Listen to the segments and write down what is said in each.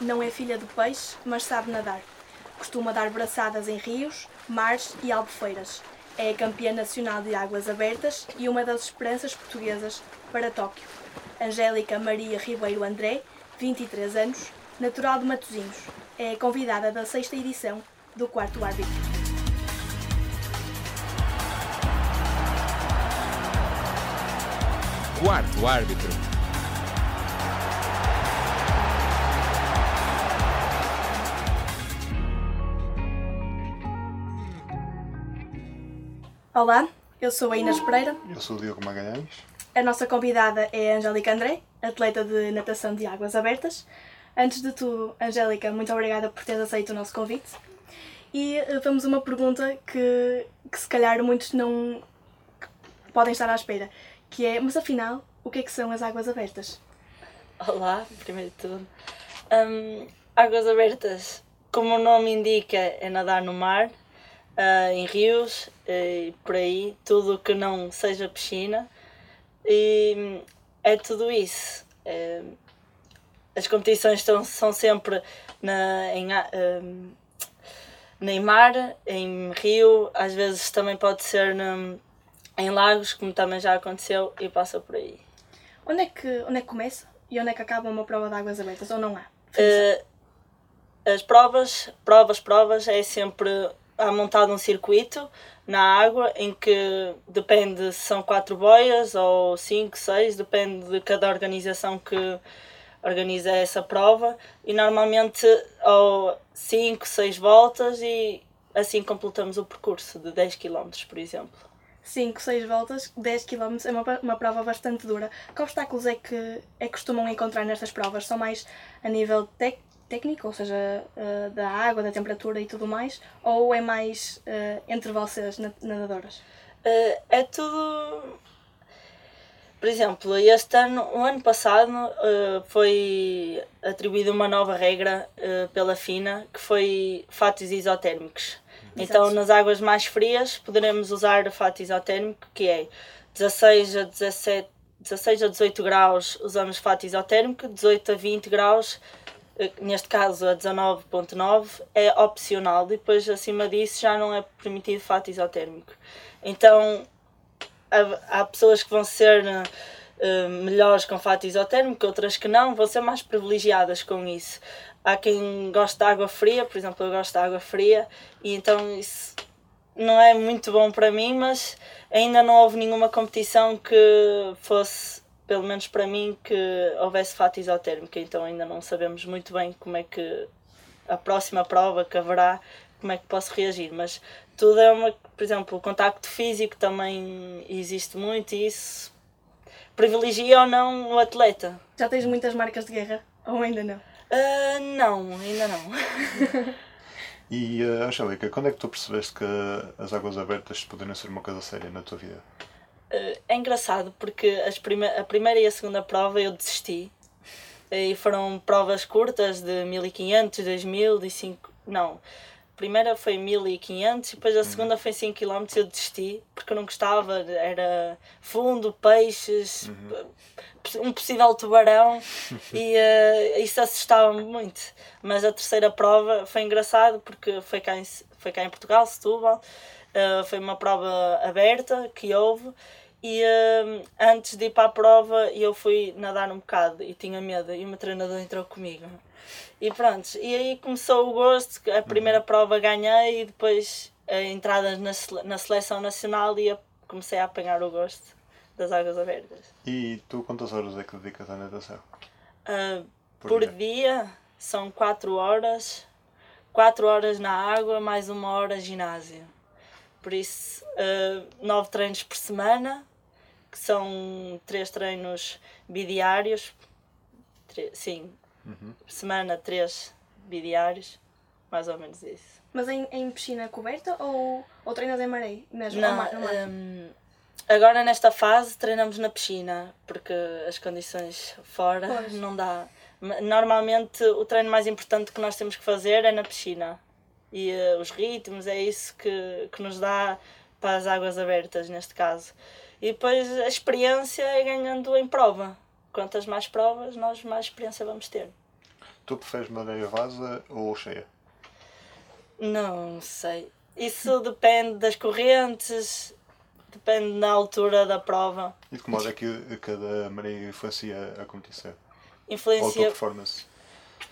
não é filha do peixe, mas sabe nadar. Costuma dar braçadas em rios, mares e albufeiras. É campeã nacional de águas abertas e uma das esperanças portuguesas para Tóquio. Angélica Maria Ribeiro André, 23 anos, natural de Matosinhos. É convidada da sexta edição do Quarto Árbitro. Quarto Árbitro. Olá, eu sou a Inês Pereira. Eu sou o Diogo Magalhães. A nossa convidada é a Angélica André, atleta de natação de águas abertas. Antes de tudo, Angélica, muito obrigada por teres aceito o nosso convite. E eh, vamos a uma pergunta que, que se calhar muitos não podem estar à espera, que é, mas afinal, o que é que são as águas abertas? Olá, primeiro de tudo. Hum, águas abertas, como o nome indica, é nadar no mar, ah, em rios e por aí, tudo que não seja piscina. E hum, é tudo isso. É, as competições estão, são sempre na, em, a- hum, em mar, em rio, às vezes também pode ser num- em lagos, como também já aconteceu, e passa por aí. Onde é que, onde é que começa e onde é que acaba uma prova de águas abertas? Ou não há? Eh, as provas, provas, provas, é sempre há montado um circuito na água em que depende se são quatro boias ou cinco, seis, depende de cada organização que organiza essa prova e normalmente ou cinco, seis voltas e assim completamos o percurso de 10 km, por exemplo. 5, 6 voltas, 10 km, é uma, uma prova bastante dura. Que obstáculos é que, é costumam encontrar nestas provas? São mais a nível tec- técnico, ou seja, eh, da água, da temperatura e tudo mais? Ou é mais eh, entre vocês, na- nadadoras? Eh, é tudo. Por exemplo, este ano, o ano passado, foi atribuída uma nova regra pela FINA que foi fatos isotérmicos. Então, nas águas mais frias, poderemos usar fato isotérmico, que é 16 a 17, 16 a 18 graus usamos fato isotérmico, 18 a 20 graus neste caso a 19.9 é opcional, depois acima disso já não é permitido fato isotérmico. Então há, há pessoas que vão ser eh, melhores com fato isotérmico, outras que não, vão ser mais privilegiadas com isso. Há quem gosta de água fria, por exemplo, eu gosto de água fria, e então isso não é muito bom para mim, mas ainda não houve nenhuma competição que fosse, pelo menos para mim, que houvesse fato isotérmico, então ainda não sabemos muito bem como é que a próxima prova que haverá, como é que posso reagir, mas tudo é uma, por exemplo, o contacto físico também existe muito e isso privilegia ou não o atleta. Já tens muitas marcas de guerra? Ou ainda não? Ah, não, ainda não. E, uh, Angélica, quando é que tu percebeste que as águas abertas poderiam ser uma coisa séria na tua vida? Eh, É engraçado porque as prime a primeira e a segunda prova eu desisti. E foram provas curtas de 1500, 2000 e 5. Não. A primeira foi 1500 e depois a segunda foi 5 km e eu desisti porque eu não gostava. Era fundo, peixes, um possível tubarão e eh, isso assustava-me muito. Mas a terceira prova foi engraçado porque foi cá em, foi cá em Portugal, Setúbal. Uh, foi uma prova aberta que houve e uh, antes de ir para a prova eu fui nadar um bocado e tinha medo e o meu treinador entrou comigo e pronto, e aí começou o gosto a primeira prova ganhei e depois a entrada na, sele- na seleção nacional e comecei a apanhar o gosto das águas abertas E tu quantas horas é que dedicas à natação? Uh, Por por dia. dia são 4 horas 4 horas na água mais uma hora ginásio por isso, uh, nove treinos por semana, que são três treinos bidiários. Sim, semana, três bidiários, mais ou menos isso. Mas em, em piscina coberta ou, ou treinas em maré? Mesmo? Não, mar- no mar? hum, agora nesta fase treinamos na piscina, porque as condições fora Pois. não dá. Ma- Normalmente o treino mais importante que nós temos que fazer é na piscina. E eh, os ritmos é isso que, que nos dá para as águas abertas, neste caso. E depois a experiência é ganhando em prova. Quantas mais provas, nós mais experiência vamos ter. Tu preferes madeira vasa ou cheia? Não sei. Isso depende das correntes, depende da altura da prova. E de que modo é que cada maré influencia a competição? Ou a tua Influencia, performance?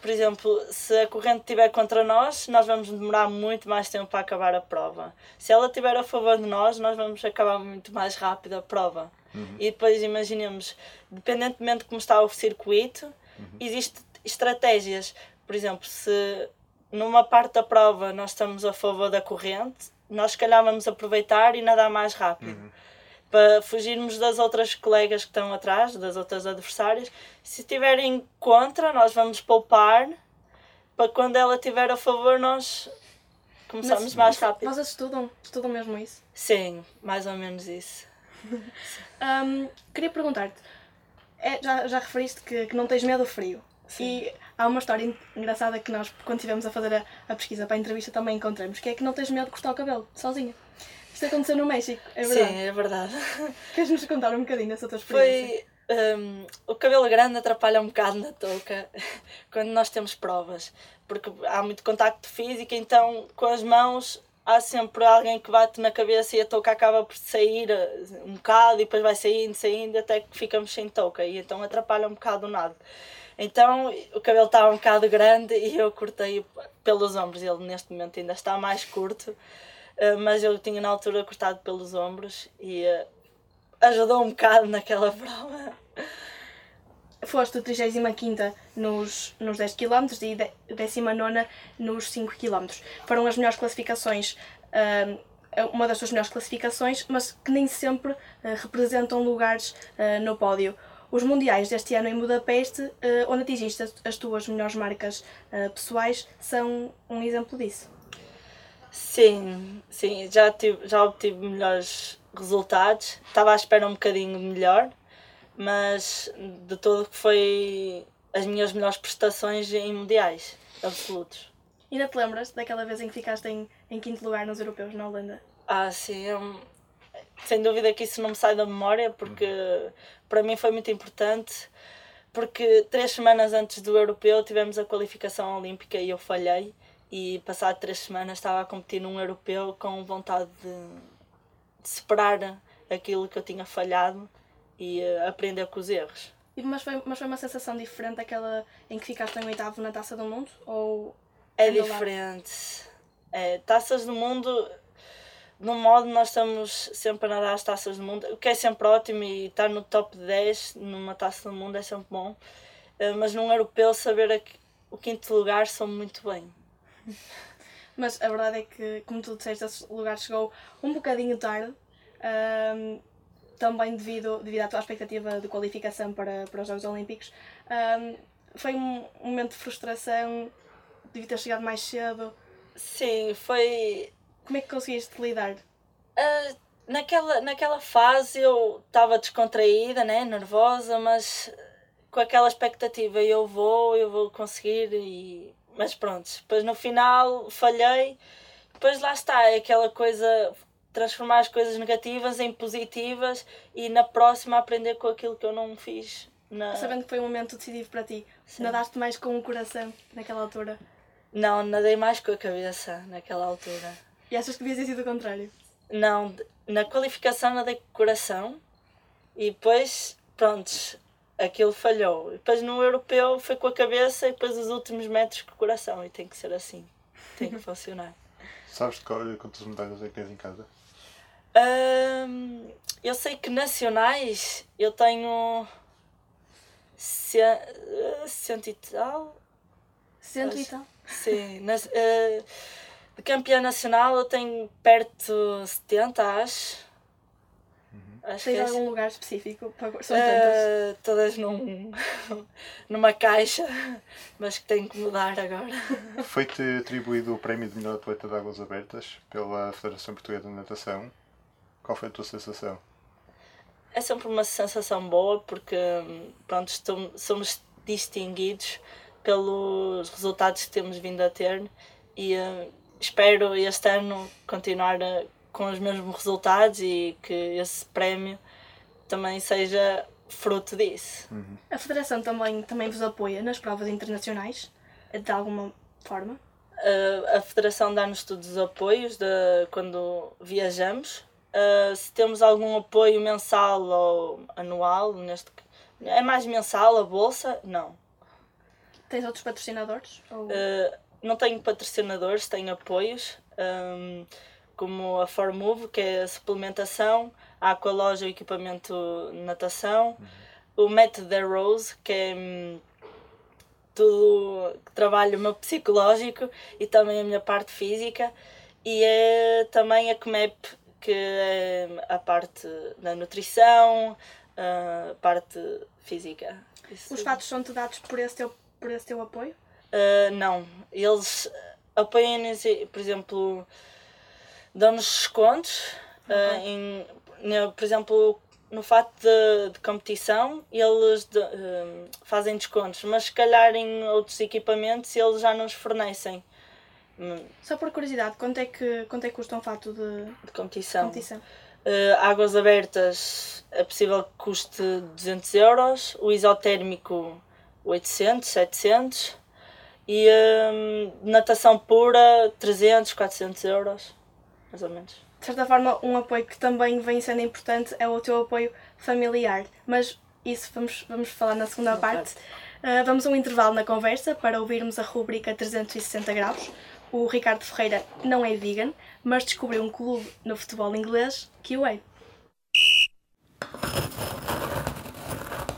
Por exemplo, se a corrente estiver contra nós, nós vamos demorar muito mais tempo para acabar a prova. Se ela estiver a favor de nós, nós vamos acabar muito mais rápido a prova. E depois imaginemos, dependentemente de como está o circuito, existem estratégias. Por exemplo, se numa parte da prova nós estamos a favor da corrente, nós se calhar vamos aproveitar e nadar mais rápido. Para fugirmos das outras colegas que estão atrás, das outras adversárias. Se estiverem contra, nós vamos poupar para quando ela estiver a favor nós começamos Mas- mais rápido. Vocês estudam? Estudam mesmo isso? Sim, mais ou menos isso. Ahm, queria perguntar-te, é, já, já referiste que, que não tens medo do frio. E há uma história en- engraçada que nós, quando estivemos a fazer a, a pesquisa para a entrevista, também encontramos, que é que não tens medo de cortar o cabelo, sozinha. Isto aconteceu no México, é verdade. Sim, é verdade. Queres-nos contar um bocadinho dessa tua experiência? Foi. hum, o cabelo grande atrapalha um bocado na touca quando nós temos provas, porque há muito contacto físico, então com as mãos há sempre alguém que bate na cabeça e a touca acaba por sair eh, um bocado e depois vai saindo, saindo até que ficamos sem touca e então atrapalha um bocado o nado. Então o cabelo estava um bocado grande e eu cortei pelos ombros. Ele neste momento ainda está mais curto, eh, mas eu tinha na altura cortado pelos ombros e eh, ajudou um bocado naquela prova. Foste o 35 nos, nos 10 km e de- 19 nos 5 km. Foram as melhores classificações, ahm, uma das suas melhores classificações, mas que nem sempre representam lugares no pódio. Os mundiais deste ano em Budapeste, onde atingiste as, as tuas melhores marcas pessoais, são um exemplo disso. Sim, sim, já, tive, já obtive melhores resultados. Estava à espera um bocadinho melhor, mas de todo que foi as minhas melhores prestações em mundiais absolutos. Ainda te lembras daquela vez em que ficaste em, em quinto lugar nos europeus na Holanda? Ah, sim, um- sem dúvida que isso não me sai da memória, porque para mim foi muito importante. Porque três semanas antes do europeu tivemos a qualificação olímpica e eu falhei. E passado três semanas estava a competir num europeu com vontade de, de superar aquilo que eu tinha falhado e eh, aprender com os erros. Mas foi, mas foi uma sensação diferente daquela em que ficaste em oitavo na Taça do Mundo? Ou É diferente. É, taças do mundo, no modo nós estamos sempre a nadar as taças do mundo, o que é sempre ótimo e estar no top 10 numa taça do mundo é sempre bom. Eh, Mas num europeu saber o quinto lugar sou muito bem. Mas a verdade é que, como tu disseste, esse lugar chegou um bocadinho tarde, ahm, também devido, devido à tua expectativa de qualificação para, para os Jogos Olímpicos. Ahm, foi um, um momento de frustração, devia ter chegado mais cedo. Sim, foi. Como é que conseguiste lidar? ah, naquela, naquela fase eu estava descontraída, né? nervosa, mas com aquela expectativa, eu vou, eu vou conseguir e. Mas pronto, depois no final falhei, depois lá está, é aquela coisa, transformar as coisas negativas em positivas e na próxima aprender com aquilo que eu não fiz. Na... Sabendo que foi um momento decisivo para ti, nadaste mais com o coração naquela altura. Não, nadei mais com a cabeça naquela altura. E achas que devia ter sido o contrário? Não, na qualificação nadei com o coração e depois, prontos, aquilo falhou. E Depois no europeu foi com a cabeça e depois os últimos metros com o coração. E tem que ser assim, tem que funcionar. Sabes de quantas medalhas é que tens em casa? Hum, eu sei que nacionais eu tenho ce- eh, cento e tal. Cento e tal. Sim, nas, eh, de campeã nacional eu tenho perto de 70, acho. Que Tens é algum lugar específico? para- São tantas. Eh, todas num, numa caixa, mas que tenho que mudar agora. Foi-te atribuído o prémio de melhor atleta de águas abertas pela Federação Portuguesa de Natação. Qual foi a tua sensação? É sempre uma sensação boa porque pronto, somos distinguidos pelos resultados que temos vindo a ter e eh, espero este ano continuar eh, com os mesmos resultados e que esse prémio também seja fruto disso. A Federação também, também vos apoia nas provas internacionais, de alguma forma? Uh, a Federação dá-nos todos os apoios de, quando viajamos. Uh, se temos algum apoio mensal ou anual, neste, é mais mensal a bolsa? Não. Tens outros patrocinadores? Ou... Uh, não tenho patrocinadores, tenho apoios, um, como a Formove, que é a suplementação, a Aqualoja, o equipamento de natação, o Método da Rose, que é hum, tudo trabalho meu psicológico e também a minha parte física, e é também a CMEP, que é a parte da nutrição, a parte física. Os fatos são-te dados por esse teu, por esse teu apoio? Uh, não, eles apoiam-nos, por exemplo, dão-nos descontos, uh, em, no, por exemplo, no fato de, de competição, eles de, uh, fazem descontos, mas se calhar em outros equipamentos eles já nos fornecem. Só por curiosidade, quanto é que, quanto é que custa um fato de, de competição? competição? Uh, águas abertas é possível que custe 200 euros, o isotérmico 800, 700 e um, natação pura 300, 400 euros, mais ou menos. De certa forma, um apoio que também vem sendo importante é o teu apoio familiar, mas isso vamos, vamos falar na segunda parte. Uh, vamos a um intervalo na conversa para ouvirmos a rubrica 360 graus. O Ricardo Ferreira não é vegan, mas descobriu um clube no futebol inglês que o é.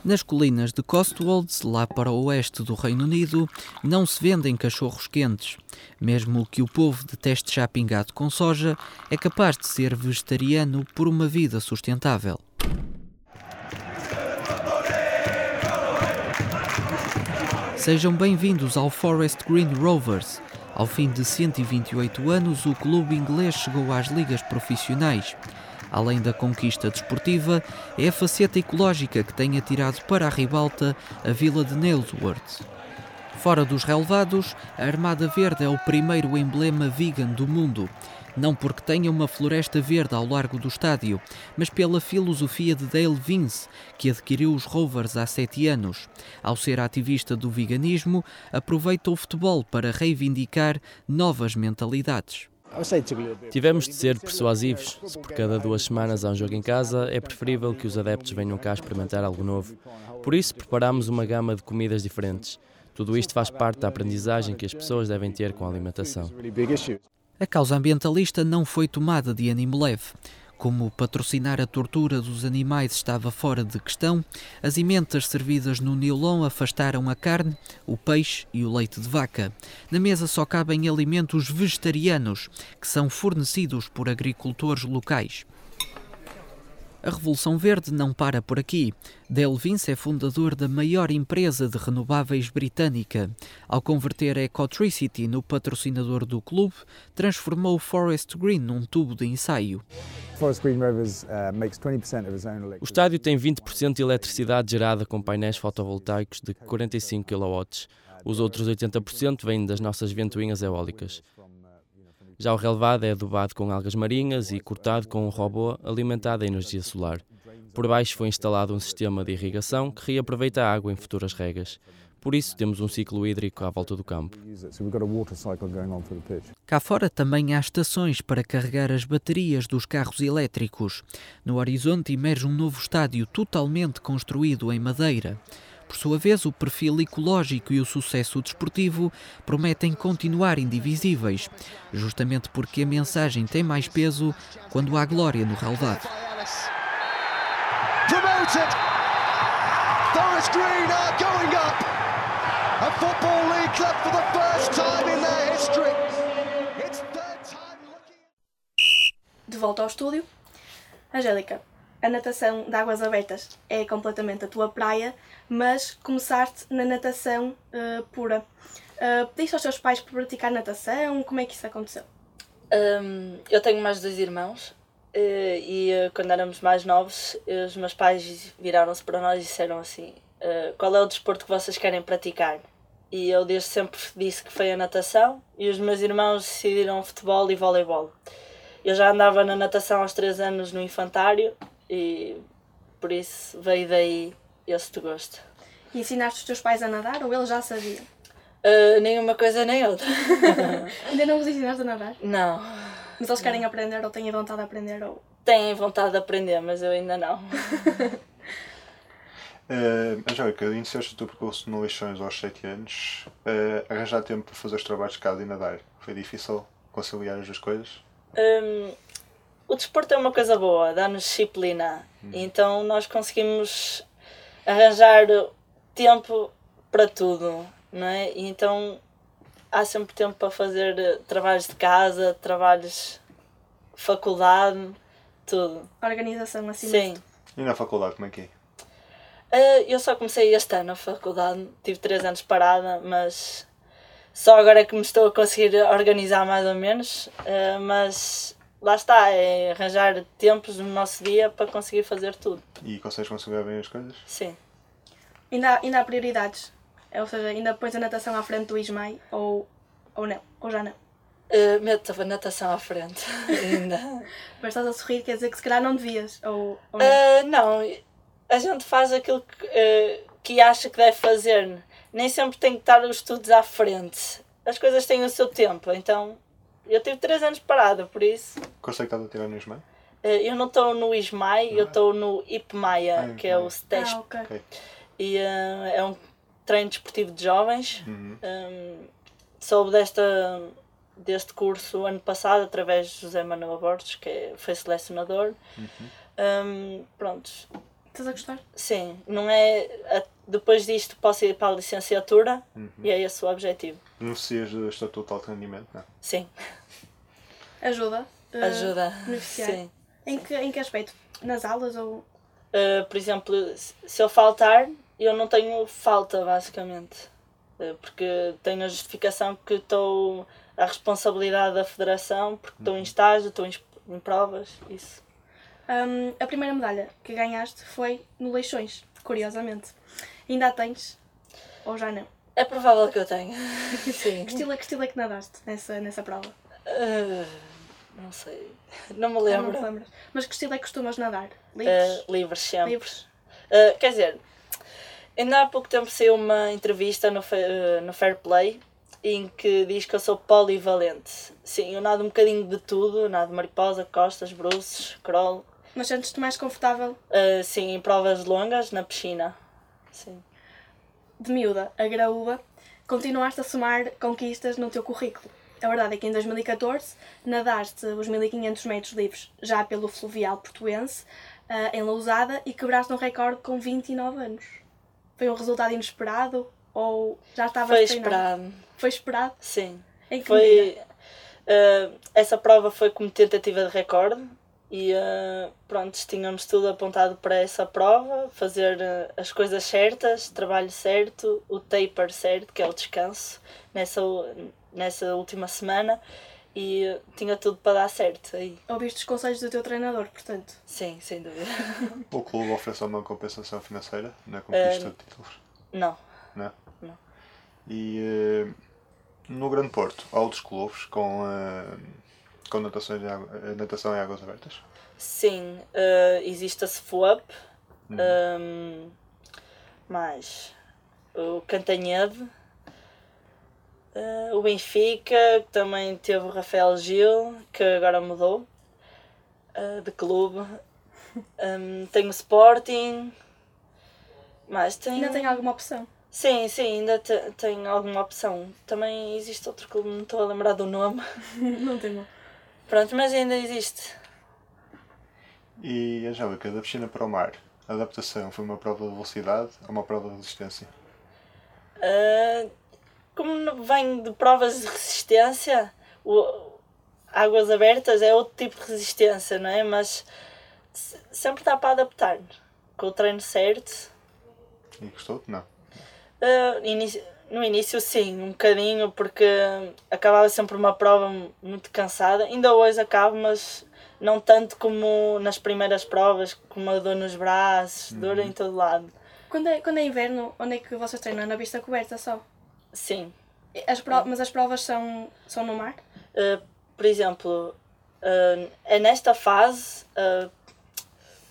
Nas colinas de Cotswolds, lá para o oeste do Reino Unido, não se vendem cachorros quentes. Mesmo que o povo deteste já pingado com soja, é capaz de ser vegetariano por uma vida sustentável. Sejam bem-vindos ao Forest Green Rovers. Ao fim de 128 anos, o clube inglês chegou às ligas profissionais. Além da conquista desportiva, é a faceta ecológica que tem atirado para a ribalta a vila de Nailsworth. Fora dos relevados, a Armada Verde é o primeiro emblema vegan do mundo. Não porque tenha uma floresta verde ao largo do estádio, mas pela filosofia de Dale Vince, que adquiriu os Rovers há sete anos. Ao ser ativista do veganismo, aproveita o futebol para reivindicar novas mentalidades. Tivemos de ser persuasivos. Se por cada duas semanas há um jogo em casa, é preferível que os adeptos venham cá experimentar algo novo. Por isso, preparamos uma gama de comidas diferentes. Tudo isto faz parte da aprendizagem que as pessoas devem ter com a alimentação. A causa ambientalista não foi tomada de ânimo leve. Como patrocinar a tortura dos animais estava fora de questão, as emendas servidas no Nilon afastaram a carne, o peixe e o leite de vaca. Na mesa só cabem alimentos vegetarianos, que são fornecidos por agricultores locais. A Revolução Verde não para por aqui. Dale Vince é fundador da maior empresa de renováveis britânica. Ao converter a Ecotricity no patrocinador do clube, transformou o Forest Green num tubo de ensaio. O estádio tem 20% de eletricidade gerada com painéis fotovoltaicos de 45 kW. Os outros 80% vêm das nossas ventoinhas eólicas. Já o relevado é adubado com algas marinhas e cortado com um robô alimentado a energia solar. Por baixo foi instalado um sistema de irrigação que reaproveita a água em futuras regas. Por isso, temos um ciclo hídrico à volta do campo. Cá fora também há estações para carregar as baterias dos carros elétricos. No horizonte emerge um novo estádio totalmente construído em madeira. Por sua vez, o perfil ecológico e o sucesso desportivo prometem continuar indivisíveis, justamente porque a mensagem tem mais peso quando há glória no relevado. Promoted! Forest Green are going up! A Football League club for the first time in their history! It's third time looking... De volta ao estúdio. Angélica, a natação de águas abertas é completamente a tua praia, mas começaste na natação uh, pura. Uh, pediste aos teus pais para praticar natação? Como é que isso aconteceu? Um, eu tenho mais dois irmãos uh, e uh, quando éramos mais novos, os meus pais viraram-se para nós e disseram assim: Qual é o desporto que vocês querem praticar? E eu desde sempre disse que foi a natação e os meus irmãos decidiram futebol e voleibol. Eu já andava na natação aos 3 anos no infantário e por isso veio daí esse gosto. E ensinaste os teus pais a nadar ou eles já sabiam? Uh, nenhuma coisa nem outra. Ainda não os ensinaste a nadar? Não. Mas eles querem aprender ou têm vontade de aprender ou... Têm vontade de aprender, mas eu ainda não. Uh, Angélica, iniciaste o teu percurso no Leixões aos 7 anos. Uh, arranjar tempo para fazer os trabalhos de casa e nadar. Foi difícil conciliar as duas coisas? Um, o desporto é uma coisa boa, dá-nos disciplina. Hum. Então nós conseguimos arranjar tempo para tudo, não é? E então há sempre tempo para fazer trabalhos de casa, trabalhos faculdade, tudo. Organização assim. Sim. E na faculdade, como é que é? Uh, eu só comecei este ano a faculdade, tive 3 anos parada, mas só agora é que me estou a conseguir organizar mais ou menos. Uh, mas lá está, é arranjar tempos no nosso dia para conseguir fazer tudo. E consegues conciliar bem as coisas? Sim. Ainda há, ainda há prioridades? É, ou seja, ainda pões a natação à frente do Ismael ou, ou não? Ou já não? Uh, meto a natação à frente ainda. Mas estás a sorrir, quer dizer que se calhar não devias? Ou, ou não? Uh, não, a gente faz aquilo que, uh, que acha que deve fazer. Nem sempre tem que estar os estudos à frente. As coisas têm o seu tempo, então eu tive 3 anos parada, por isso. Consegue estar a tirar no ISMAI? Uh, eu não estou no ISMAI, eu estou no IPMAIA, ah, que é o STESP. Ah, okay. E uh, é um treino desportivo de jovens. Uhum. Um, soube desta, deste curso ano passado através de José Manuel Borges, que é, foi selecionador. Uhum. Um, pronto, Estás a gostar? Sim, não é. Depois disto posso ir para a licenciatura uhum. e é esse o objetivo. Beneficias do Estatuto de Alto Rendimento, não? Sim. Ajuda? Uh, Ajuda. Beneficiar. Sim. Em que, em que aspecto? Nas aulas ou. Uh, por exemplo, se eu faltar, eu não tenho falta, basicamente. Uh, porque tenho a justificação que estou a responsabilidade da federação, porque estou em uhum. estágio, estou em, em provas, isso. Um, a primeira medalha que ganhaste foi no Leixões, curiosamente. Ainda a tens? Ou já não? É provável que eu tenha. Sim. que, estilo, é, que estilo é que nadaste nessa, nessa prova? Uh, não sei. Não me lembro. Não, não Mas que estilo é que costumas nadar? Livres? Uh, livres, sempre. Livres. Uh, quer dizer, ainda há pouco tempo saiu uma entrevista no, no Fair Play em que diz que eu sou polivalente. Sim, eu nado um bocadinho de tudo, nado mariposa, costas, bruços, crawl. Mas sentes-te mais confortável? Uh, sim, em provas longas, na piscina. Sim. De miúda, a graúda, continuaste a somar conquistas no teu currículo. A verdade é que em 2014 nadaste os 1500 metros livres já pelo fluvial portuense, uh, em Lousada, e quebraste um recorde com 29 anos. Foi um resultado inesperado ou já estava Foi esperado. Foi esperado? Sim. Em que foi, uh, essa prova foi como tentativa de recorde e uh, pronto, tínhamos tudo apontado para essa prova, fazer uh, as coisas certas, trabalho certo, o taper certo, que é o descanso, nessa, nessa última semana e uh, tinha tudo para dar certo aí. Ouviste os conselhos do teu treinador, portanto? Sim, sem dúvida. o clube oferece uma compensação financeira na conquista de títulos? Não. Não? Não. E no Grande Porto, há outros clubes com com natação em, água, eh, natação em águas abertas? Sim, uh, existe a SFUAP, uhum. um, mais o Cantanhede, uh, o Benfica, que também teve o Rafael Gil, que agora mudou uh, de clube. Um, tem o Sporting, mas tem. Ainda tem alguma opção? Sim, sim, ainda te, tem alguma opção. Também existe outro clube, não estou a lembrar do nome. não tem mal. Pronto, mas ainda existe. E, Angélica, da piscina para o mar, a adaptação foi uma prova de velocidade ou uma prova de resistência? Uh, como vem de provas de resistência, o, águas abertas é outro tipo de resistência, não é? Mas sempre dá para adaptar. Com o treino certo. E gostou? Não. Uh, inicio, no início, sim, um bocadinho, porque acabava sempre uma prova muito cansada. Ainda hoje acabo, mas não tanto como nas primeiras provas, com uma dor nos braços, uhum. dor em todo lado. Quando é, quando é inverno, onde é que vocês treinam? Na pista coberta só? Sim. As pro... Mas as provas são, são no mar? Uh, por exemplo, uh, é nesta fase, uh,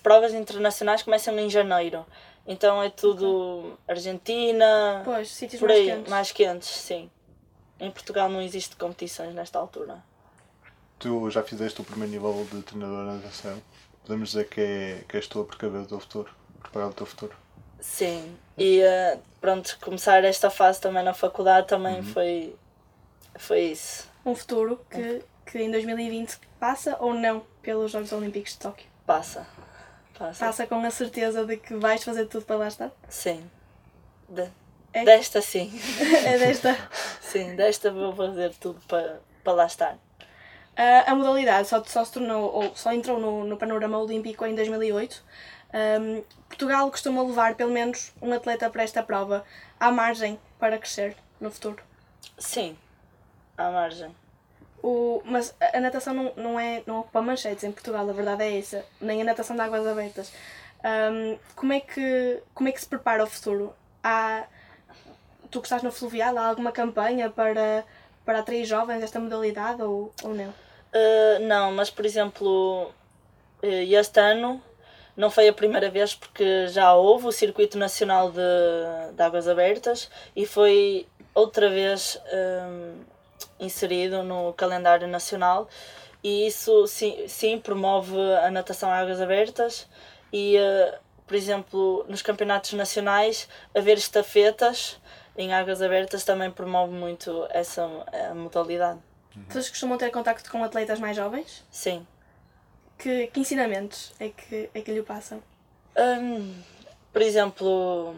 provas internacionais começam em janeiro. Então é tudo Argentina, Pois, sítios por mais aí, quentes. mais quentes, sim. Em Portugal não existe competições nesta altura. Tu já fizeste o primeiro nível de treinador de natação. Podemos dizer que, é, que és tu a precaver o teu futuro, preparar o teu futuro. Sim. E eh, pronto, começar esta fase também na faculdade também foi, foi isso. Um futuro que, que em 2020 passa ou não pelos Jogos Olímpicos de Tóquio. Passa. Passa. Passa com a certeza de que vais fazer tudo para lá estar. Sim. De- É? Desta sim. É desta. Sim, desta vou fazer tudo para, para lá estar. Ah, a modalidade só, só se tornou, ou só entrou no, no panorama olímpico em 2008. Ahm, Portugal costuma levar pelo menos um atleta para esta prova. Há margem para crescer no futuro. Sim. À margem. O, mas a natação não, não, é, não ocupa manchetes em Portugal, a verdade é essa. Nem a natação de águas abertas. Ahm, como, é que, como é que se prepara o futuro? Há, tu que estás no fluvial, há alguma campanha para, para atrair jovens esta modalidade ou, ou não? Uh, não, mas por exemplo, uh, este ano não foi a primeira vez porque já houve o Circuito Nacional de, de Águas Abertas e foi outra vez um, inserido no calendário nacional e isso sim, sim promove a natação a águas abertas e, uh, por exemplo, nos campeonatos nacionais, haver estafetas em águas abertas também promove muito essa a modalidade. Vocês costumam ter contacto com atletas mais jovens? Sim. Que, que ensinamentos é que, é que lhe passam? Hum, por exemplo,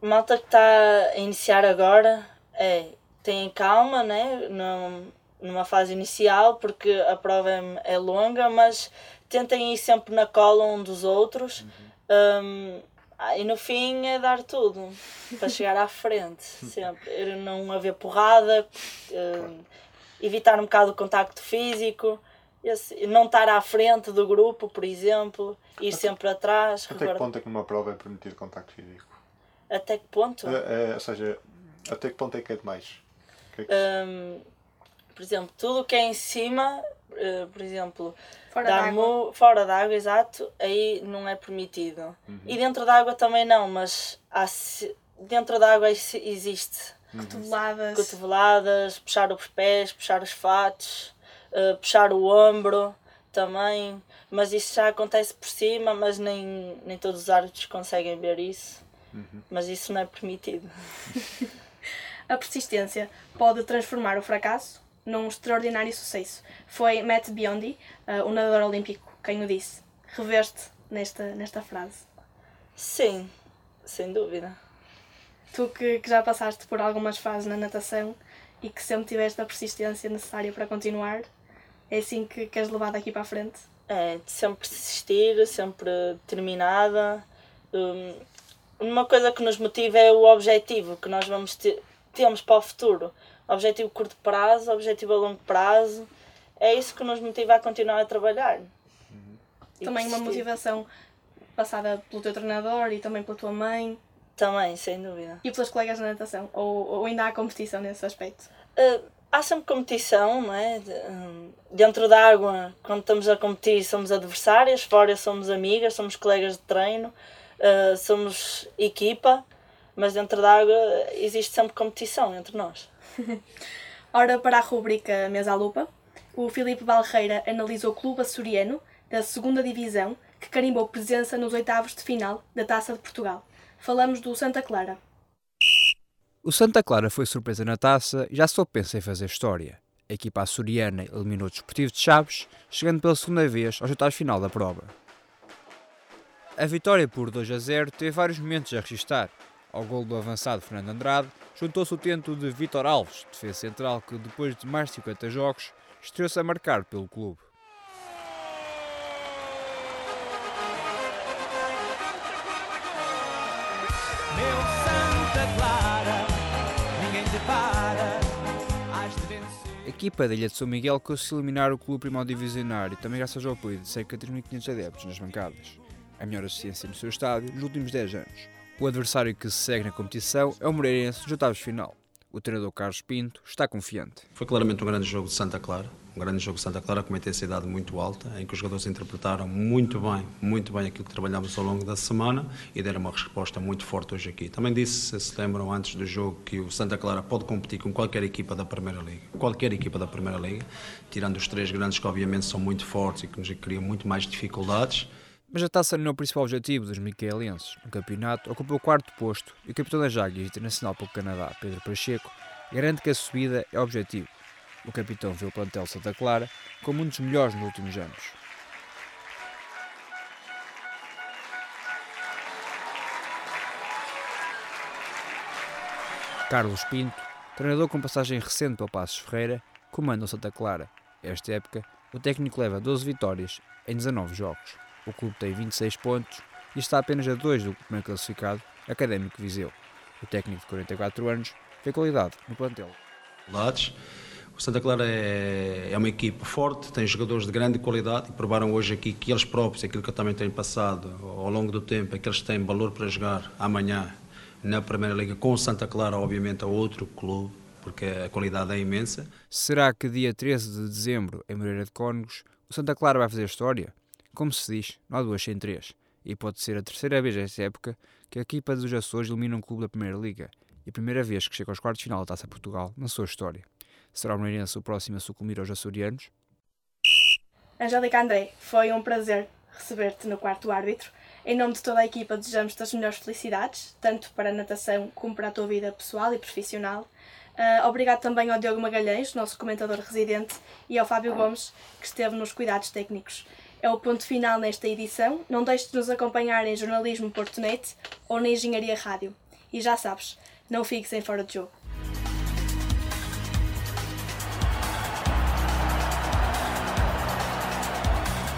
malta que está a iniciar agora é tenham calma, né? Num, numa fase inicial, porque a prova é, é longa, mas tentem ir sempre na cola um dos outros. Hum, ah, e no fim é dar tudo para chegar à frente, sempre. Não haver porrada, evitar um bocado o contacto físico, esse- não estar à frente do grupo, por exemplo, ir sempre atrás. Até que ponto é que numa prova é permitido contacto físico? Até que ponto? É, é, ou seja, até que ponto é que é demais? Hum, por exemplo, tudo o que é em cima, eh, por exemplo, Fora d'água? fora da água, exato, aí não é permitido. E dentro da água também não, mas há dentro da água exi- existe Cotoveladas. cotoveladas, puxar os pés, puxar os fatos, eh, puxar o ombro também, mas isso já acontece por cima, mas nem, nem todos os árbitros conseguem ver isso. Mas isso não é permitido. A persistência pode transformar o fracasso num extraordinário sucesso. Foi Matt Biondi, uh, o nadador olímpico, quem o disse. Reveste nesta, nesta frase. Sim, sem dúvida. Tu que, que já passaste por algumas fases na natação e que sempre tiveste a persistência necessária para continuar, é assim que queres levar daqui para a frente? É, de sempre persistir, sempre determinada. Hum, uma coisa que nos motiva é o objetivo que nós vamos ter, temos para o futuro. Objetivo a curto prazo, objetivo a longo prazo. É isso que nos motiva a continuar a trabalhar. E também uma persistir. motivação passada pelo teu treinador e também pela tua mãe Também, sem dúvida. e pelos colegas de natação? Ou, ou ainda há competição nesse aspecto? Uh, há sempre competição, não é? Hum, Dentro da água, quando estamos a competir, somos adversárias, fora somos amigas, somos colegas de treino, uh, somos equipa, mas dentro da água existe sempre competição entre nós. Ora, para a rubrica Mesa à Lupa, o Filipe Balreira analisou o clube açoriano da segunda Divisão que carimbou presença nos oitavos de final da Taça de Portugal. Falamos do Santa Clara. O Santa Clara foi surpresa na taça e já só pensa em fazer história. A equipa açoriana eliminou o Desportivo de Chaves, chegando pela segunda vez aos oitavos final da prova. A vitória por 2 a 0 teve vários momentos a registar. Ao gol do avançado Fernando Andrade, juntou-se o tento de Vítor Alves, defesa central que, depois de mais de 50 jogos, estreou-se a marcar pelo clube. Meu Santa Clara, ninguém te para. A equipa da Ilha de São Miguel conseguiu eliminar o clube primal divisionário, também graças ao apoio de cerca de 3.500 adeptos nas bancadas. A melhor assistência no seu estádio nos últimos 10 anos. O adversário que se segue na competição é o Moreirense dos oitavos final. O treinador Carlos Pinto está confiante. Foi claramente um grande jogo de Santa Clara. Um grande jogo de Santa Clara com uma intensidade muito alta, em que os jogadores interpretaram muito bem, muito bem aquilo que trabalhámos ao longo da semana e deram uma resposta muito forte hoje aqui. Também disse, se se lembram antes do jogo, que o Santa Clara pode competir com qualquer equipa da Primeira Liga, qualquer equipa da Primeira Liga, tirando os três grandes que obviamente são muito fortes e que nos criam muito mais dificuldades. Mas a taça não é o principal objetivo dos micaelenses. No campeonato, ocupou o quarto posto e o capitão das Águias Internacional pelo Canadá, Pedro Pacheco, garante que a subida é objetivo. O capitão vê o plantel Santa Clara como um dos melhores nos últimos anos. Carlos Pinto, treinador com passagem recente pelo Passos Ferreira, comanda o Santa Clara. Esta época, o técnico leva 12 vitórias em 19 jogos. O clube tem 26 pontos e está apenas a 2 do primeiro classificado, Académico Viseu. O técnico de 44 anos vê qualidade no plantel. Lados. O Santa Clara é, é uma equipe forte, tem jogadores de grande qualidade e provaram hoje aqui que eles próprios, aquilo que eu também tenho passado ao longo do tempo, é que eles têm valor para jogar amanhã na Primeira Liga com o Santa Clara, obviamente, a outro clube, porque a qualidade é imensa. Será que dia 13 de dezembro, em Moreira de Cónegos, o Santa Clara vai fazer história? Como se diz, não há duas sem três. E pode ser a terceira vez esta época que a equipa dos Açores elimina um clube da Primeira Liga e a primeira vez que chega aos quartos de final da Taça Portugal na sua história. Será o Moreirense o próximo a sucumbir aos açorianos? Angélica André, foi um prazer receber-te no quarto árbitro. Em nome de toda a equipa, desejamos-te as melhores felicidades, tanto para a natação como para a tua vida pessoal e profissional. Uh, obrigado também ao Diogo Magalhães, nosso comentador residente, e ao Fábio Gomes, que esteve nos cuidados técnicos. É o ponto final nesta edição. Não deixes de nos acompanhar em Jornalismo Portonete ou na Engenharia Rádio. E já sabes, não fiques em fora de jogo.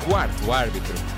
Quarto árbitro.